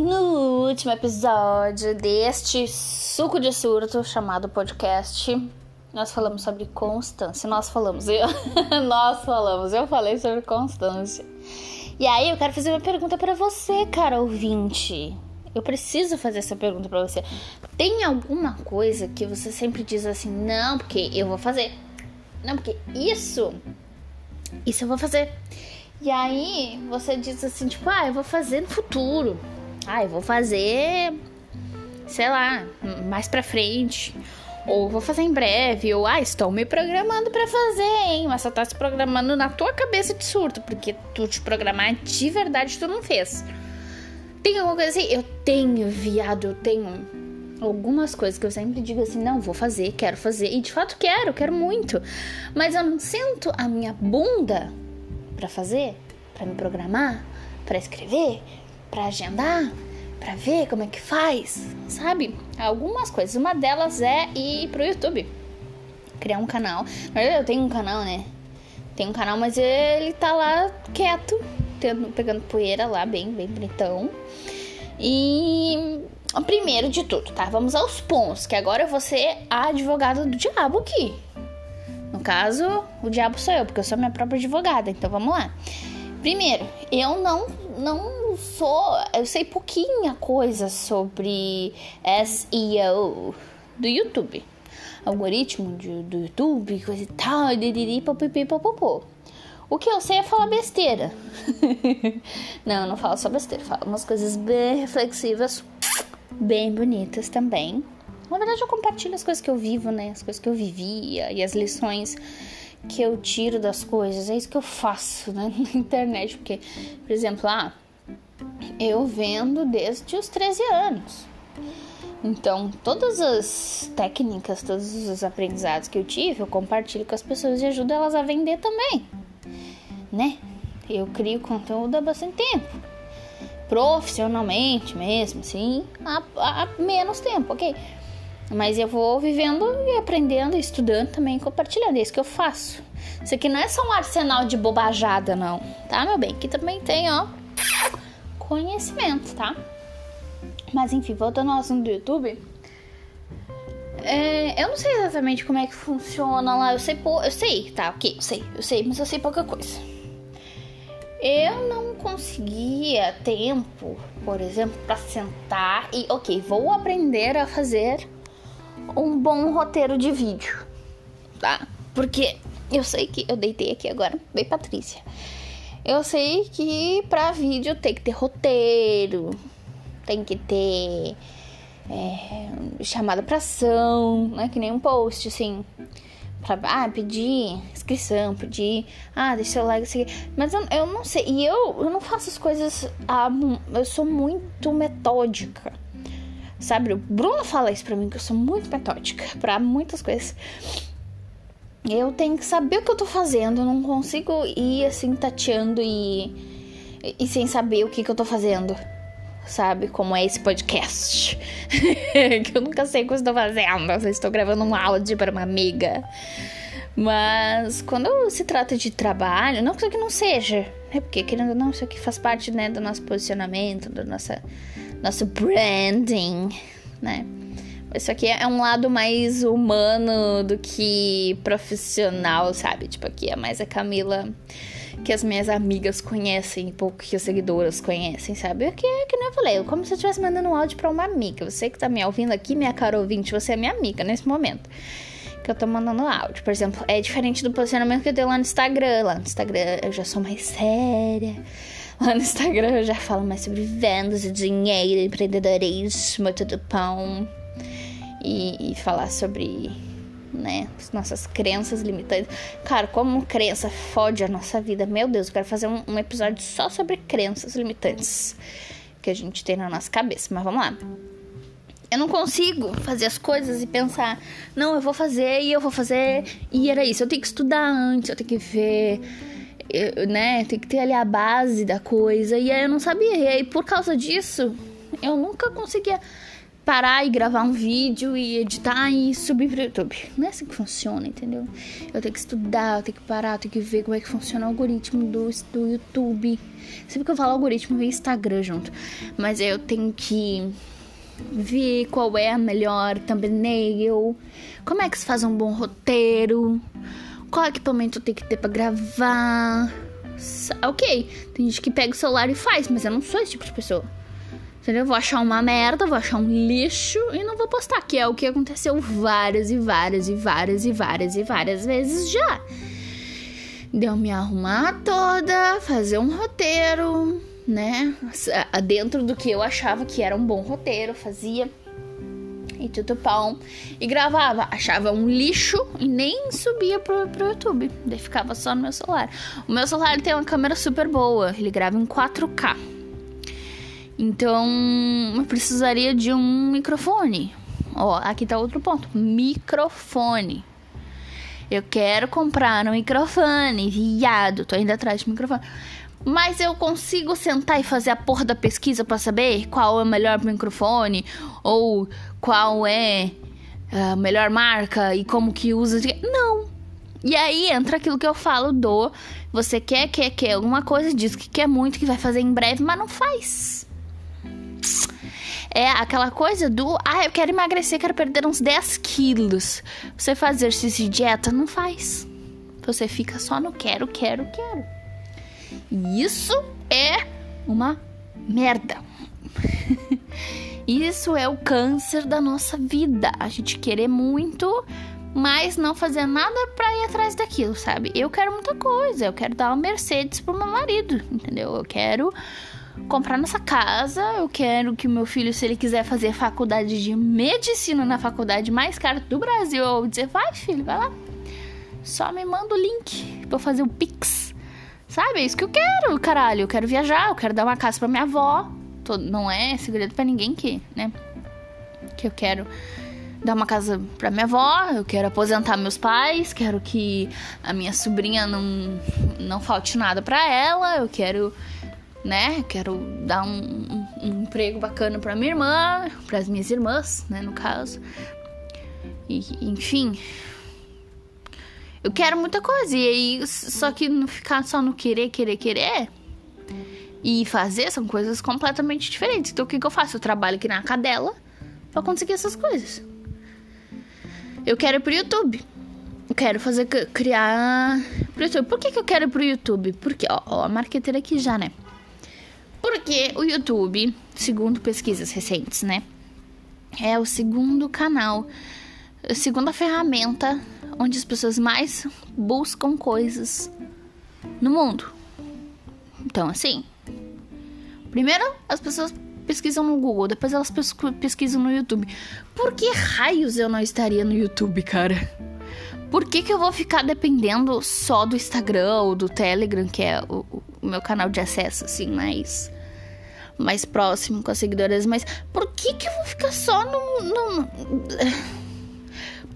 No último episódio deste suco de surto chamado podcast, nós falamos sobre constância. Nós falamos, eu, nós falamos, eu falei sobre constância. E aí eu quero fazer uma pergunta para você, cara ouvinte. Eu preciso fazer essa pergunta para você. Tem alguma coisa que você sempre diz assim, não, porque eu vou fazer. Não, porque isso, isso eu vou fazer. E aí você diz assim, tipo, ah, eu vou fazer no futuro. Ah, eu vou fazer, sei lá, mais pra frente. Ou vou fazer em breve. Ou, ah, estou me programando para fazer, hein? Mas só tá se programando na tua cabeça de surto. Porque tu te programar de verdade tu não fez. Tem alguma coisa assim? Eu tenho, viado, eu tenho algumas coisas que eu sempre digo assim: não, vou fazer, quero fazer. E de fato quero, quero muito. Mas eu não sinto a minha bunda para fazer, para me programar, para escrever, para agendar, para ver como é que faz, sabe? Algumas coisas. Uma delas é ir pro YouTube, criar um canal. Na verdade, eu tenho um canal, né? Tem um canal, mas ele tá lá quieto, tendo, pegando poeira lá, bem, bem bonitão. E primeiro de tudo, tá? Vamos aos pontos, que agora eu vou ser a advogada do diabo aqui. No caso, o diabo sou eu, porque eu sou minha própria advogada. Então vamos lá. Primeiro, eu não não sou, eu sei pouquinha coisa sobre SEO do YouTube. Algoritmo de, do YouTube, coisa e tal, diriri, papipi, popopô. O que eu sei é falar besteira. não, não falo só besteira, falo umas coisas bem reflexivas, bem bonitas também. Na verdade, eu compartilho as coisas que eu vivo, né? As coisas que eu vivia e as lições que eu tiro das coisas. É isso que eu faço né? na internet. Porque, por exemplo, ah, eu vendo desde os 13 anos. Então, todas as técnicas, todos os aprendizados que eu tive, eu compartilho com as pessoas e ajudo elas a vender também, né? Eu crio conteúdo há bastante tempo, profissionalmente mesmo, assim, há, há menos tempo, ok? Mas eu vou vivendo e aprendendo, estudando também, compartilhando. É isso que eu faço. Isso aqui não é só um arsenal de bobajada, não. Tá, meu bem? Aqui também tem, ó, conhecimento, tá? Mas enfim, voltando ao assunto do YouTube. É, eu não sei exatamente como é que funciona lá. Eu sei, eu sei, tá? Ok, eu sei, eu sei, mas eu sei pouca coisa. Eu não conseguia tempo, por exemplo, para sentar e, ok, vou aprender a fazer um bom roteiro de vídeo, tá? Porque eu sei que eu deitei aqui agora, bem Patrícia. Eu sei que pra vídeo tem que ter roteiro, tem que ter é, chamada pra ação, não é que nem um post assim. Pra, ah, pedir inscrição, pedir, ah, deixa seu like. Mas eu, eu não sei, e eu, eu não faço as coisas, ah, eu sou muito metódica. Sabe, o Bruno fala isso pra mim, que eu sou muito metódica para muitas coisas. Eu tenho que saber o que eu tô fazendo, eu não consigo ir assim tateando e, e sem saber o que, que eu tô fazendo. Sabe, como é esse podcast. que eu nunca sei o que eu estou fazendo. Eu estou gravando um áudio para uma amiga. Mas quando se trata de trabalho, não que não seja, né? Porque querendo ou não, isso aqui faz parte né, do nosso posicionamento, do nossa nosso branding, né? Isso aqui é um lado mais humano do que profissional, sabe? Tipo, aqui é mais a Camila que as minhas amigas conhecem, pouco que as seguidoras conhecem, sabe? É que nem eu falei, como se eu estivesse mandando um áudio pra uma amiga. Você que tá me ouvindo aqui, minha cara ouvinte, você é minha amiga nesse momento. Que eu tô mandando áudio. Por exemplo, é diferente do posicionamento que eu tenho lá no Instagram. Lá no Instagram eu já sou mais séria Lá no Instagram eu já falo mais sobre vendas dinheiro, empreendedorismo, tudo pão. E, e falar sobre, né, as nossas crenças limitantes. Cara, como crença fode a nossa vida. Meu Deus, eu quero fazer um, um episódio só sobre crenças limitantes que a gente tem na nossa cabeça. Mas vamos lá. Eu não consigo fazer as coisas e pensar, não, eu vou fazer e eu vou fazer. E era isso. Eu tenho que estudar antes, eu tenho que ver eu, né, tem que ter ali a base da coisa. E aí eu não sabia. E aí, por causa disso, eu nunca conseguia parar e gravar um vídeo e editar e subir pro YouTube. Não é assim que funciona, entendeu? Eu tenho que estudar, eu tenho que parar, eu tenho que ver como é que funciona o algoritmo do, do YouTube. Sempre que eu falo algoritmo, vem Instagram junto. Mas eu tenho que ver qual é a melhor thumbnail, como é que se faz um bom roteiro, qual equipamento tem que ter para gravar. Ok, tem gente que pega o celular e faz, mas eu não sou esse tipo de pessoa. Entendeu? Vou achar uma merda, vou achar um lixo e não vou postar, que é o que aconteceu várias e várias e várias e várias e várias vezes já. Deu me arrumar toda, fazer um roteiro, né? Dentro do que eu achava que era um bom roteiro, fazia e tudo pão e gravava. Achava um lixo e nem subia pro, pro YouTube. Daí ficava só no meu celular. O meu celular tem uma câmera super boa, ele grava em 4K. Então, eu precisaria de um microfone. Ó, aqui tá outro ponto: microfone. Eu quero comprar um microfone, viado. Tô indo atrás de microfone. Mas eu consigo sentar e fazer a porra da pesquisa para saber qual é o melhor microfone ou qual é a melhor marca e como que usa. Não. E aí entra aquilo que eu falo do você quer, quer, quer alguma coisa, diz que quer muito, que vai fazer em breve, mas não faz. É aquela coisa do, ah, eu quero emagrecer, quero perder uns 10 quilos. Você faz exercício de dieta, não faz. Você fica só no quero, quero, quero. E isso é uma merda. isso é o câncer da nossa vida. A gente querer muito, mas não fazer nada pra ir atrás daquilo, sabe? Eu quero muita coisa. Eu quero dar uma Mercedes pro meu marido, entendeu? Eu quero comprar nossa casa, eu quero que o meu filho, se ele quiser fazer faculdade de medicina na faculdade mais cara do Brasil, eu vou dizer, vai filho, vai lá. Só me manda o link pra eu fazer o Pix. Sabe? É isso que eu quero, caralho. Eu quero viajar, eu quero dar uma casa pra minha avó. Não é segredo para ninguém que, né? Que eu quero dar uma casa pra minha avó, eu quero aposentar meus pais, quero que a minha sobrinha não, não falte nada pra ela, eu quero né? Quero dar um, um, emprego bacana para minha irmã, para as minhas irmãs, né? No caso. E, enfim. Eu quero muita coisa. E aí, só que não ficar só no querer, querer, querer. E fazer são coisas completamente diferentes. Então, o que, que eu faço? Eu trabalho aqui na cadela pra conseguir essas coisas. Eu quero ir pro YouTube. Eu quero fazer, criar pro YouTube. Por que, que eu quero ir pro YouTube? Porque, ó, ó, a marqueteira aqui já, né? Porque o YouTube, segundo pesquisas recentes, né? É o segundo canal, a segunda ferramenta onde as pessoas mais buscam coisas no mundo. Então, assim, primeiro as pessoas pesquisam no Google, depois elas pesquisam no YouTube. Por que raios eu não estaria no YouTube, cara? Por que, que eu vou ficar dependendo só do Instagram ou do Telegram, que é o, o meu canal de acesso, assim, mais, mais próximo com as seguidoras? Mas por que, que eu vou ficar só no, no.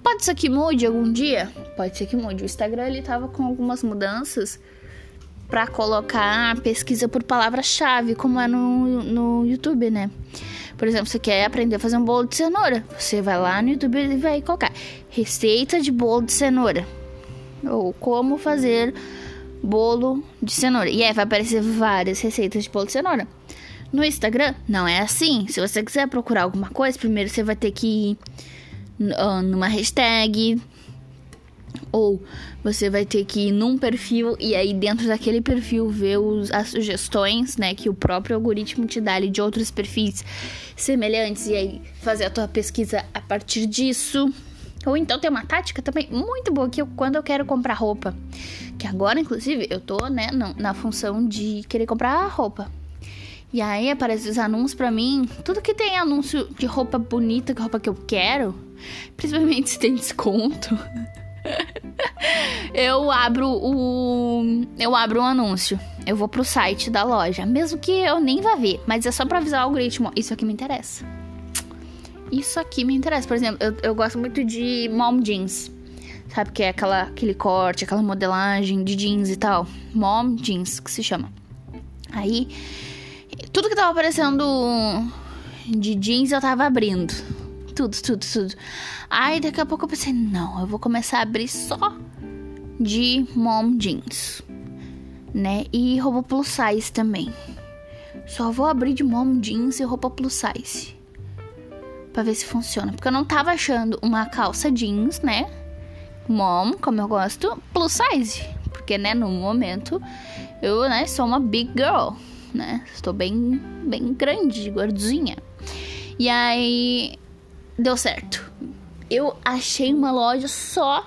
Pode ser que mude algum dia? Pode ser que mude. O Instagram ele tava com algumas mudanças para colocar pesquisa por palavra-chave, como é no, no YouTube, né? Por exemplo, você quer aprender a fazer um bolo de cenoura. Você vai lá no YouTube e vai colocar receita de bolo de cenoura. Ou como fazer bolo de cenoura. E aí vai aparecer várias receitas de bolo de cenoura. No Instagram, não é assim. Se você quiser procurar alguma coisa, primeiro você vai ter que ir numa hashtag. Ou você vai ter que ir num perfil e aí dentro daquele perfil ver os, as sugestões, né, que o próprio algoritmo te dá ali de outros perfis semelhantes e aí fazer a tua pesquisa a partir disso. Ou então tem uma tática também muito boa que eu, quando eu quero comprar roupa, que agora inclusive eu tô, né, na função de querer comprar roupa. E aí aparecem os anúncios para mim, tudo que tem anúncio de roupa bonita, que roupa que eu quero, principalmente se tem desconto. eu abro o eu abro um anúncio. Eu vou pro site da loja, mesmo que eu nem vá ver, mas é só para avisar o algoritmo, isso aqui me interessa. Isso aqui me interessa, por exemplo, eu, eu gosto muito de mom jeans. Sabe que é aquela aquele corte, aquela modelagem de jeans e tal. Mom jeans que se chama. Aí tudo que tava aparecendo de jeans eu tava abrindo. Tudo, tudo, tudo. Aí daqui a pouco eu pensei, não, eu vou começar a abrir só de mom jeans, né? E roupa plus size também. Só vou abrir de mom jeans e roupa plus size. Pra ver se funciona. Porque eu não tava achando uma calça jeans, né? Mom, como eu gosto, plus size. Porque, né, no momento, eu, né, sou uma big girl, né? Estou bem, bem grande, gordinha. E aí, deu certo. Eu achei uma loja só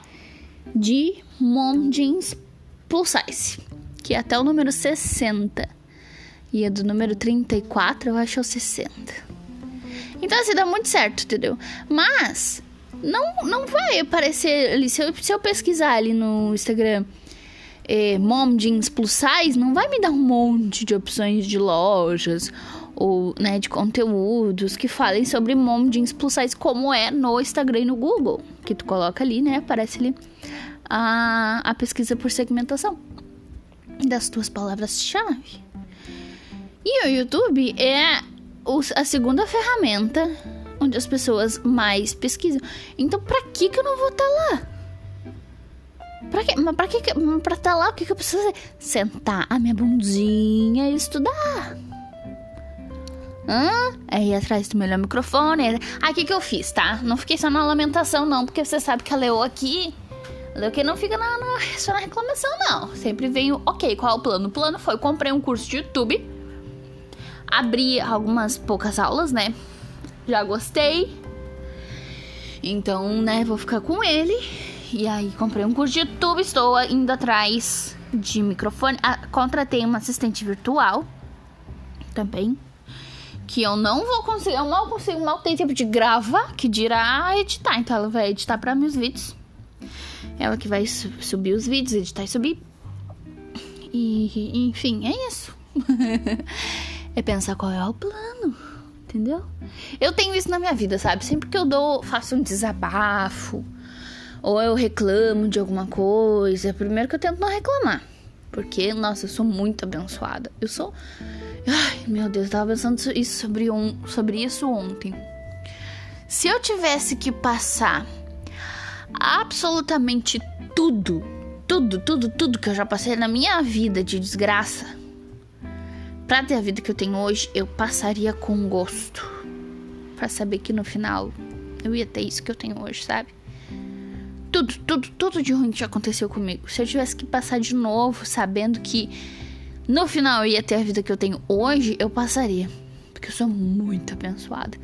de mom jeans plus size. Que é até o número 60. E a do número 34 eu acho o 60. Então assim, dá muito certo, entendeu? Mas não, não vai aparecer ali. Se eu, se eu pesquisar ali no Instagram eh, Mom Jeans Plus Size, não vai me dar um monte de opções de lojas ou né, de conteúdos que falem sobre Mom Jeans Plus Size, como é no Instagram e no Google. Que tu coloca ali, né? Aparece ali a, a pesquisa por segmentação das tuas palavras-chave. E o YouTube é a segunda ferramenta onde as pessoas mais pesquisam. Então, pra que que eu não vou estar tá lá? Pra que, mas pra que, pra tá lá, o que que eu preciso fazer? Sentar a minha bundinha e estudar. Hã? Aí atrás do melhor microfone. Aí o que que eu fiz, tá? Não fiquei só na lamentação, não, porque você sabe que a Leo aqui. A Leo que não fica na, na, só na reclamação, não. Sempre venho, ok, qual é o plano? O plano foi: comprei um curso de YouTube abri algumas poucas aulas, né? Já gostei. Então, né, vou ficar com ele. E aí, comprei um curso de YouTube, estou indo atrás de microfone. Ah, contratei uma assistente virtual também. Que eu não vou conseguir, eu mal consigo, mal tenho tempo de gravar, que dirá editar. Então, ela vai editar para meus vídeos. Ela que vai subir os vídeos, editar e subir. E, enfim, é isso. é pensar qual é o plano, entendeu? Eu tenho isso na minha vida, sabe? Sempre que eu dou, faço um desabafo ou eu reclamo de alguma coisa, primeiro que eu tento não reclamar, porque nossa, eu sou muito abençoada. Eu sou Ai, meu Deus, eu tava pensando isso sobre, um, sobre isso ontem. Se eu tivesse que passar absolutamente tudo, tudo, tudo, tudo que eu já passei na minha vida de desgraça, Pra ter a vida que eu tenho hoje, eu passaria com gosto. Pra saber que no final eu ia ter isso que eu tenho hoje, sabe? Tudo, tudo, tudo de ruim que aconteceu comigo. Se eu tivesse que passar de novo, sabendo que no final eu ia ter a vida que eu tenho hoje, eu passaria. Porque eu sou muito abençoada.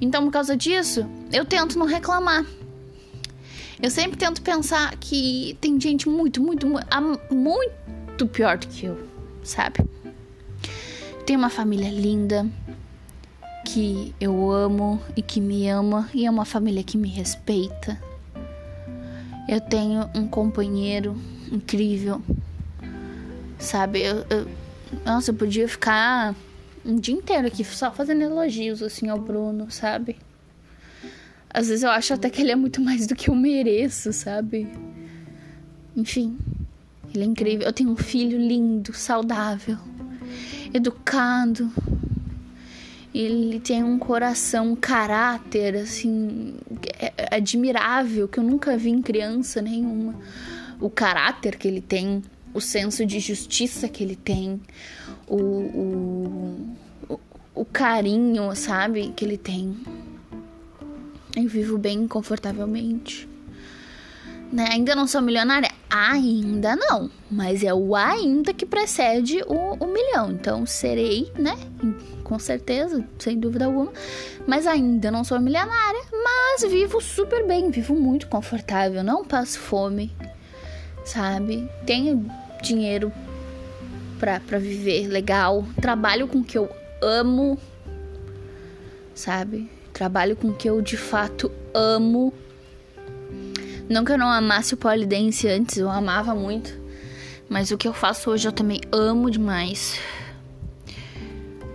Então, por causa disso, eu tento não reclamar. Eu sempre tento pensar que tem gente muito, muito, muito, muito pior do que eu, sabe? Tenho uma família linda que eu amo e que me ama e é uma família que me respeita. Eu tenho um companheiro incrível, sabe? Eu, eu, nossa, eu podia ficar um dia inteiro aqui só fazendo elogios assim ao Bruno, sabe? Às vezes eu acho até que ele é muito mais do que eu mereço, sabe? Enfim, ele é incrível. Eu tenho um filho lindo, saudável educado. Ele tem um coração, um caráter, assim, é, é admirável, que eu nunca vi em criança nenhuma. O caráter que ele tem, o senso de justiça que ele tem, o, o, o, o carinho, sabe, que ele tem. Eu vivo bem confortavelmente. Né? Ainda não sou milionária? Ainda não. Mas é o ainda que precede o, o milhão. Então serei, né? Com certeza, sem dúvida alguma. Mas ainda não sou milionária. Mas vivo super bem, vivo muito confortável. Não passo fome, sabe? Tenho dinheiro pra, pra viver legal. Trabalho com o que eu amo, sabe? Trabalho com o que eu de fato amo não que eu não amasse o polidense antes, eu amava muito. Mas o que eu faço hoje eu também amo demais.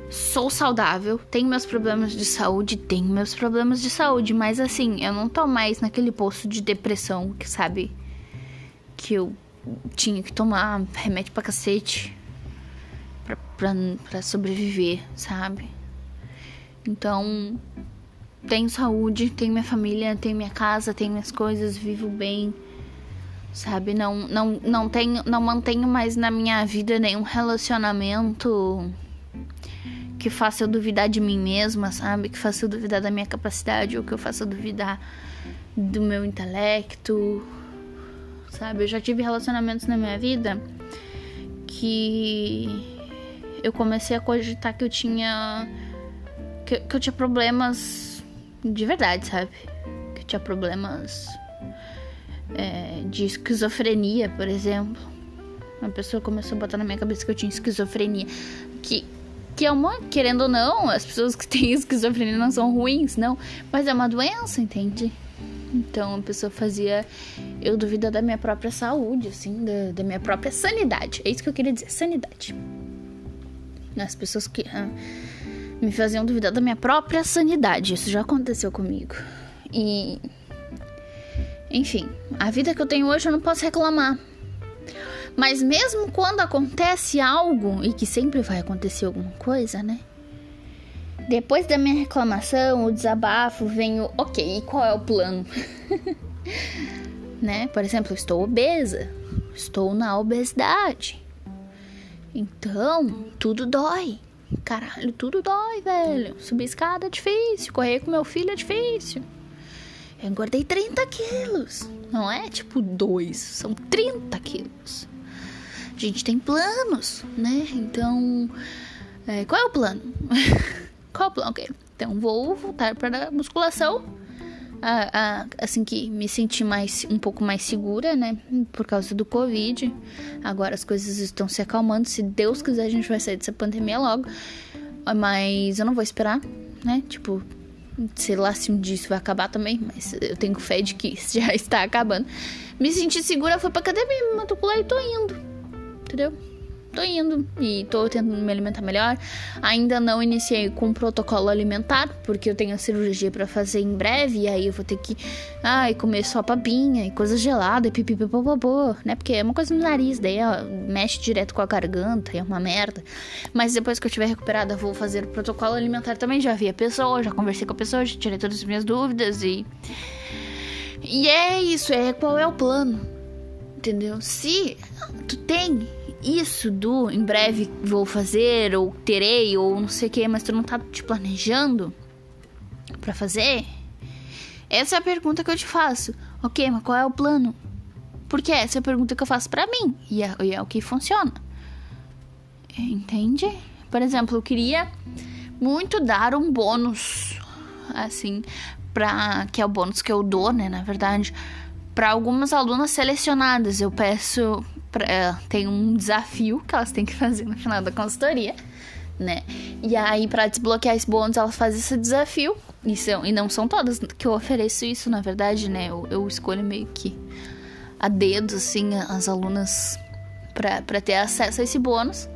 Sou saudável, tenho meus problemas de saúde, tenho meus problemas de saúde, mas assim, eu não tô mais naquele poço de depressão que sabe que eu tinha que tomar remédio pra cacete pra, pra, pra sobreviver, sabe? Então, tenho saúde, tenho minha família, tenho minha casa, tenho minhas coisas, vivo bem. Sabe, não não não tenho não mantenho mais na minha vida nenhum relacionamento que faça eu duvidar de mim mesma, sabe? Que faça eu duvidar da minha capacidade ou que eu faça eu duvidar do meu intelecto. Sabe? Eu já tive relacionamentos na minha vida que eu comecei a cogitar que eu tinha que, que eu tinha problemas de verdade, sabe? Que tinha problemas é, de esquizofrenia, por exemplo. Uma pessoa começou a botar na minha cabeça que eu tinha esquizofrenia. Que, que é uma, querendo ou não, as pessoas que têm esquizofrenia não são ruins, não. Mas é uma doença, entende? Então a pessoa fazia eu duvidar da minha própria saúde, assim, da, da minha própria sanidade. É isso que eu queria dizer, sanidade. As pessoas que ah, me faziam duvidar da minha própria sanidade. Isso já aconteceu comigo. E enfim, a vida que eu tenho hoje eu não posso reclamar. Mas mesmo quando acontece algo, e que sempre vai acontecer alguma coisa, né? Depois da minha reclamação, o desabafo, vem o ok, e qual é o plano? né? Por exemplo, estou obesa, estou na obesidade. Então, tudo dói. Caralho, tudo dói, velho. Subir escada é difícil, correr com meu filho é difícil. Eu engordei 30 quilos. Não é tipo dois, são 30 quilos. A gente tem planos, né? Então, é, qual é o plano? qual é o plano? Ok, então vou voltar para a musculação. Assim que me senti mais um pouco mais segura, né? Por causa do Covid. Agora as coisas estão se acalmando. Se Deus quiser, a gente vai sair dessa pandemia logo. Mas eu não vou esperar, né? Tipo, sei lá se um dia isso vai acabar também, mas eu tenho fé de que já está acabando. Me senti segura, fui pra academia, me matriculei e tô indo. Entendeu? Tô indo e tô tentando me alimentar melhor. Ainda não iniciei com um protocolo alimentar, porque eu tenho a cirurgia para fazer em breve, e aí eu vou ter que ai, comer só papinha e coisa gelada e pipipipopopô, né? Porque é uma coisa no nariz, daí ó, mexe direto com a garganta, é uma merda. Mas depois que eu estiver recuperada, vou fazer o protocolo alimentar também. Já vi a pessoa, já conversei com a pessoa, já tirei todas as minhas dúvidas e. E é isso, é qual é o plano. Entendeu? Se tu tem isso do em breve vou fazer, ou terei, ou não sei o que, mas tu não tá te planejando para fazer? Essa é a pergunta que eu te faço. Ok, mas qual é o plano? Porque essa é a pergunta que eu faço para mim e é, e é o que funciona. Entende? Por exemplo, eu queria muito dar um bônus, assim, pra. que é o bônus que eu dou, né? Na verdade, para algumas alunas selecionadas. Eu peço pra, é, tem um desafio que elas têm que fazer no final da consultoria, né? E aí, para desbloquear esse bônus, elas fazem esse desafio. E, são, e não são todas que eu ofereço isso, na verdade, né? Eu, eu escolho meio que a dedo, assim, as alunas para ter acesso a esse bônus.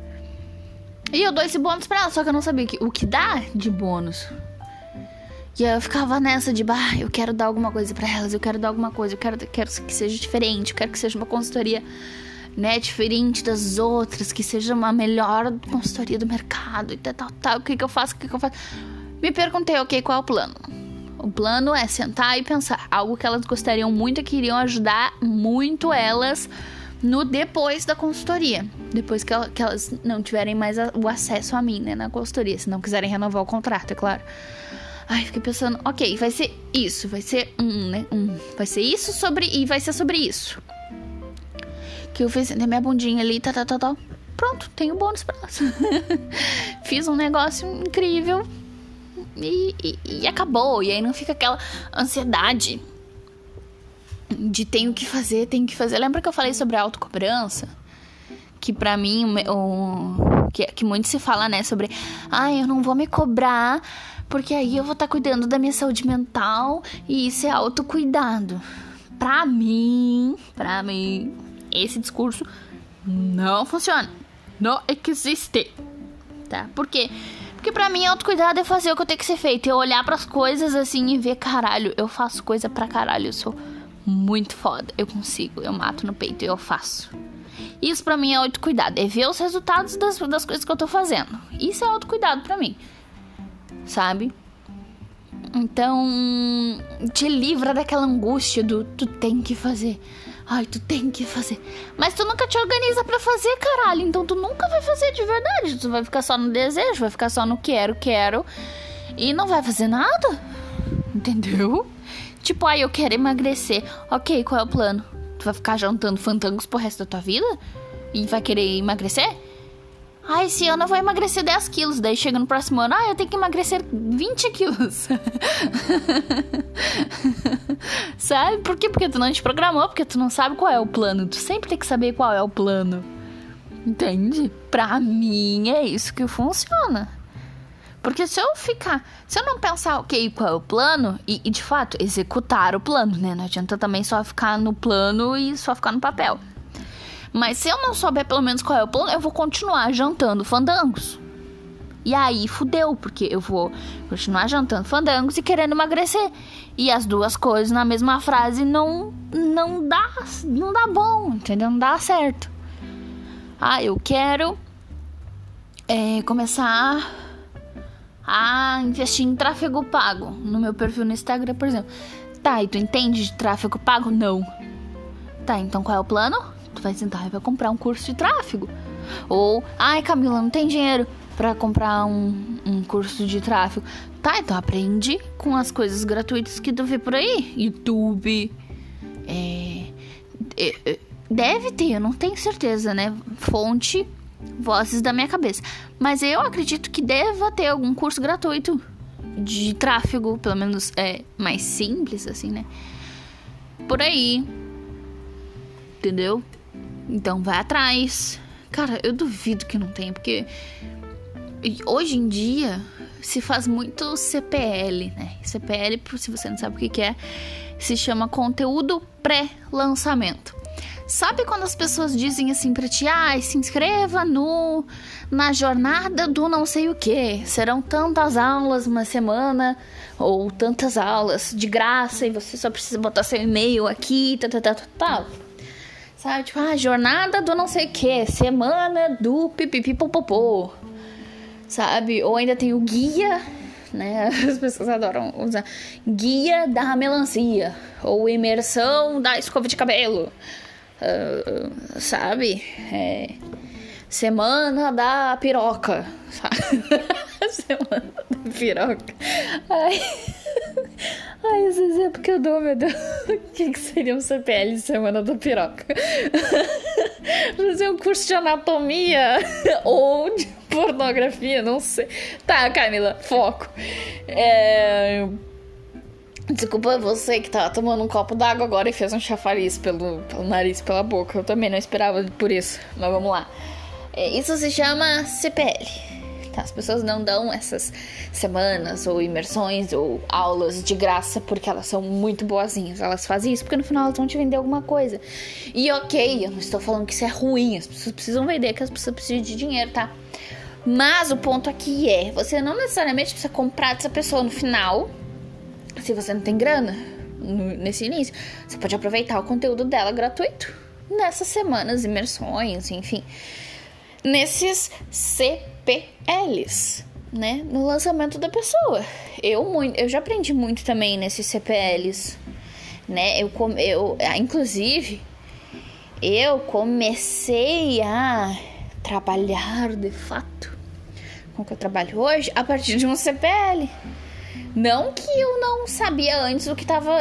E eu dou esse bônus pra elas, só que eu não sabia que, o que dá de bônus. E aí eu ficava nessa de, bah, eu quero dar alguma coisa para elas, eu quero dar alguma coisa, eu quero, quero que seja diferente, eu quero que seja uma consultoria né, diferente das outras, que seja uma melhor consultoria do mercado e tal, tal, tal. O que, que eu faço? O que, que eu faço? Me perguntei, ok, qual é o plano? O plano é sentar e pensar algo que elas gostariam muito e queriam ajudar muito elas no depois da consultoria. Depois que, que elas não tiverem mais a, o acesso a mim, né, na consultoria. Se não quiserem renovar o contrato, é claro. Ai, fiquei pensando, ok, vai ser isso, vai ser um, né? Um, vai ser isso sobre. E vai ser sobre isso que eu fiz minha bundinha ali, tá, tá, tá, tá. Pronto, tenho bônus pra elas. fiz um negócio incrível e, e, e, acabou. E aí não fica aquela ansiedade de tenho que fazer, tenho que fazer. Lembra que eu falei sobre a autocobrança? Que pra mim, o, que, que muito se fala, né? Sobre, ah, eu não vou me cobrar porque aí eu vou estar tá cuidando da minha saúde mental e isso é autocuidado. Pra mim, pra mim, esse discurso não funciona. Não existe. Tá? Por quê? Porque pra mim, autocuidado é fazer o que eu tenho que ser feito. É olhar para as coisas assim e ver, caralho, eu faço coisa pra caralho. Eu sou muito foda. Eu consigo. Eu mato no peito e eu faço. Isso pra mim é autocuidado. É ver os resultados das, das coisas que eu tô fazendo. Isso é autocuidado pra mim. sabe? Então, te livra daquela angústia do tu tem que fazer. Ai, tu tem que fazer. Mas tu nunca te organiza para fazer, caralho. Então tu nunca vai fazer de verdade. Tu vai ficar só no desejo, vai ficar só no quero, quero. E não vai fazer nada. Entendeu? Tipo, ai, eu quero emagrecer. Ok, qual é o plano? Tu vai ficar jantando fantangos pro resto da tua vida? E vai querer emagrecer? Ah, esse ano eu vou emagrecer 10 quilos. Daí chega no próximo ano, ah, eu tenho que emagrecer 20 quilos. sabe? Por quê? Porque tu não te programou, porque tu não sabe qual é o plano. Tu sempre tem que saber qual é o plano. Entende? Pra mim é isso que funciona. Porque se eu ficar, se eu não pensar, ok, qual é o plano, e, e de fato executar o plano, né? Não adianta também só ficar no plano e só ficar no papel. Mas se eu não souber pelo menos qual é o plano, eu vou continuar jantando fandangos. E aí fudeu, porque eu vou continuar jantando fandangos e querendo emagrecer. E as duas coisas na mesma frase não não dá, não dá bom, entendeu? Não dá certo. Ah, eu quero é, começar a investir em tráfego pago no meu perfil no Instagram, por exemplo. Tá, e tu entende de tráfego pago? Não. Tá, então qual é o plano? Tu vai sentar e vai comprar um curso de tráfego. Ou, ai Camila, não tem dinheiro para comprar um, um curso de tráfego. Tá, então aprende com as coisas gratuitas que tu vê por aí. YouTube. É, é, é, deve ter, eu não tenho certeza, né? Fonte, vozes da minha cabeça. Mas eu acredito que deva ter algum curso gratuito de tráfego, pelo menos é mais simples, assim, né? Por aí. Entendeu? Então vai atrás. Cara, eu duvido que não tenha, porque hoje em dia se faz muito CPL, né? CPL, se você não sabe o que é, se chama conteúdo pré-lançamento. Sabe quando as pessoas dizem assim pra ti, ah, se inscreva no na jornada do não sei o que, serão tantas aulas uma semana ou tantas aulas de graça e você só precisa botar seu e-mail aqui, tal, tal, tal, tal. Sabe? Tipo, ah, jornada do não sei o que, semana do pipipipopopô. Sabe? Ou ainda tem o guia, né? As pessoas adoram usar. Guia da melancia. Ou imersão da escova de cabelo. Uh, sabe? É, semana da piroca. Sabe? semana da piroca. Ai. Ai, esse exemplo que eu dou, meu Deus. O que, que seria um CPL Semana da Piroca? Fazer um curso de anatomia ou de pornografia, não sei. Tá, Camila, foco. É... Desculpa você que tava tomando um copo d'água agora e fez um chafariz pelo, pelo nariz, pela boca. Eu também não esperava por isso, mas vamos lá. É, isso se chama CPL tá? As pessoas não dão essas semanas ou imersões ou aulas de graça porque elas são muito boazinhas. Elas fazem isso porque no final elas vão te vender alguma coisa. E ok, eu não estou falando que isso é ruim, as pessoas precisam vender, que as pessoas precisam de dinheiro, tá? Mas o ponto aqui é, você não necessariamente precisa comprar dessa pessoa no final, se você não tem grana nesse início. Você pode aproveitar o conteúdo dela gratuito nessas semanas, imersões, enfim. Nesses C CPLs, né? No lançamento da pessoa. Eu, muito, eu já aprendi muito também nesses CPLs, né? Eu, eu, ah, inclusive, eu comecei a trabalhar de fato com o que eu trabalho hoje a partir de um CPL. Não que eu não sabia antes o que tava,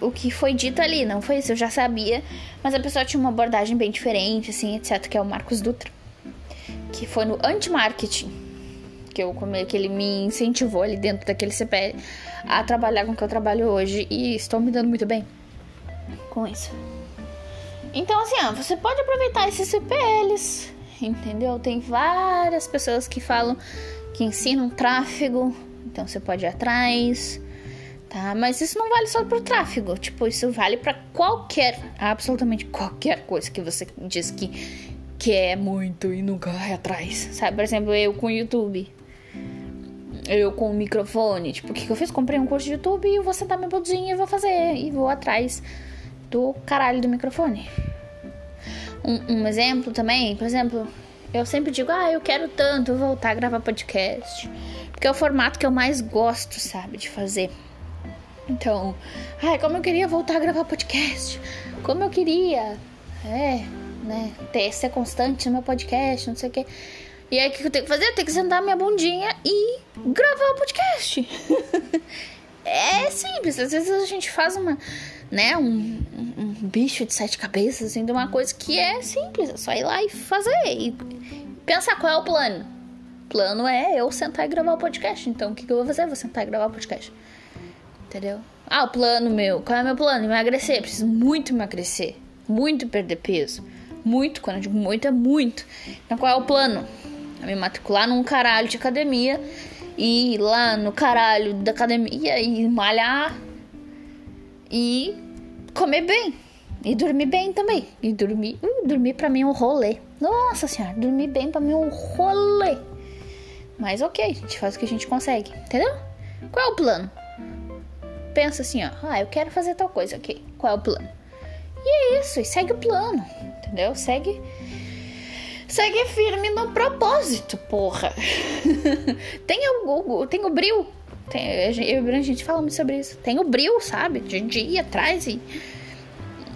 o que foi dito ali, não foi isso, eu já sabia, mas a pessoa tinha uma abordagem bem diferente, assim, etc, que é o Marcos Dutra que foi no anti-marketing que eu que ele me incentivou ali dentro daquele CPL a trabalhar com o que eu trabalho hoje e estou me dando muito bem com isso. Então assim, ó, você pode aproveitar esses CPLs, entendeu? Tem várias pessoas que falam que ensinam tráfego, então você pode ir atrás, tá? Mas isso não vale só pro tráfego, tipo, isso vale para qualquer, absolutamente qualquer coisa que você diz que quer muito e nunca vai atrás. Sabe, por exemplo, eu com o YouTube. Eu com o microfone. Tipo, o que, que eu fiz? Comprei um curso de YouTube e vou sentar minha bundinha e vou fazer. E vou atrás do caralho do microfone. Um, um exemplo também, por exemplo, Eu sempre digo, ah, eu quero tanto voltar a gravar podcast. Porque é o formato que eu mais gosto, sabe, de fazer. Então, ai, como eu queria voltar a gravar podcast. Como eu queria, é, né, ter, ser constante no meu podcast, não sei o quê. E aí, o que eu tenho que fazer? Eu tenho que sentar minha bundinha e gravar o podcast. é simples. Às vezes a gente faz uma, né, um, um, bicho de sete cabeças, assim, de uma coisa que é simples. É só ir lá e fazer. E pensar qual é o plano. O plano é eu sentar e gravar o podcast. Então, o que, que eu vou fazer? Eu vou sentar e gravar o podcast. Entendeu? Ah, o plano meu. Qual é o meu plano? Emagrecer. Preciso muito emagrecer. Muito perder peso. Muito. Quando eu digo muito, é muito. Então, qual é o plano? Me matricular num caralho de academia. E ir lá no caralho da academia e malhar. E comer bem. E dormir bem também. E dormir. Uh, dormir pra mim é um rolê. Nossa senhora, dormir bem pra mim é um rolê. Mas ok, a gente faz o que a gente consegue. Entendeu? Qual é o plano? pensa assim, ó, ah, eu quero fazer tal coisa, ok, qual é o plano? E é isso, e segue o plano, entendeu? Segue. Segue firme no propósito, porra. tem o, tem o bril. Tem, eu e a gente fala muito sobre isso. Tem o bril, sabe? De dia atrás e,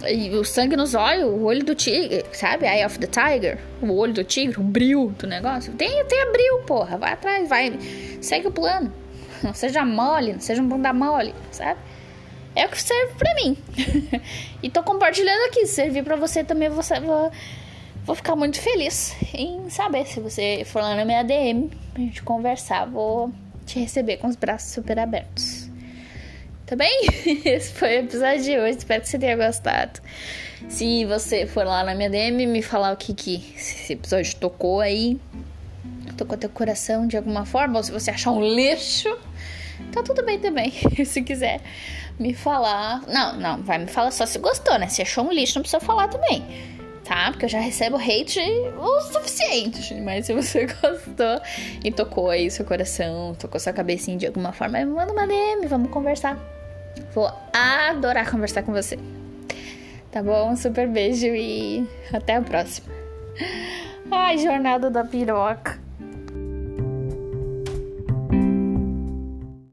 e o sangue nos olhos, o olho do tigre, sabe? Eye of the tiger, o olho do tigre, o bril do negócio. Tem, tem a bril, porra. Vai atrás, vai. Segue o plano. Não seja mole, não seja um bunda mole, sabe? É o que serve pra mim. e tô compartilhando aqui. Se servir pra você também, você, vou, vou ficar muito feliz em saber. Se você for lá na minha DM pra gente conversar, vou te receber com os braços super abertos. Tá bem? Esse foi o episódio de hoje. Espero que você tenha gostado. Se você for lá na minha DM me falar o que, que esse episódio tocou aí, tocou teu coração de alguma forma, ou se você achar um lixo, tá tudo bem também. se quiser me falar. Não, não, vai me falar só se gostou, né? Se achou um lixo, não precisa falar também. Tá? Porque eu já recebo hate o suficiente. Mas se você gostou e tocou aí seu coração, tocou sua cabecinha de alguma forma, manda uma DM, vamos conversar. Vou adorar conversar com você. Tá bom? super beijo e até a próxima. Ai, jornada da piroca.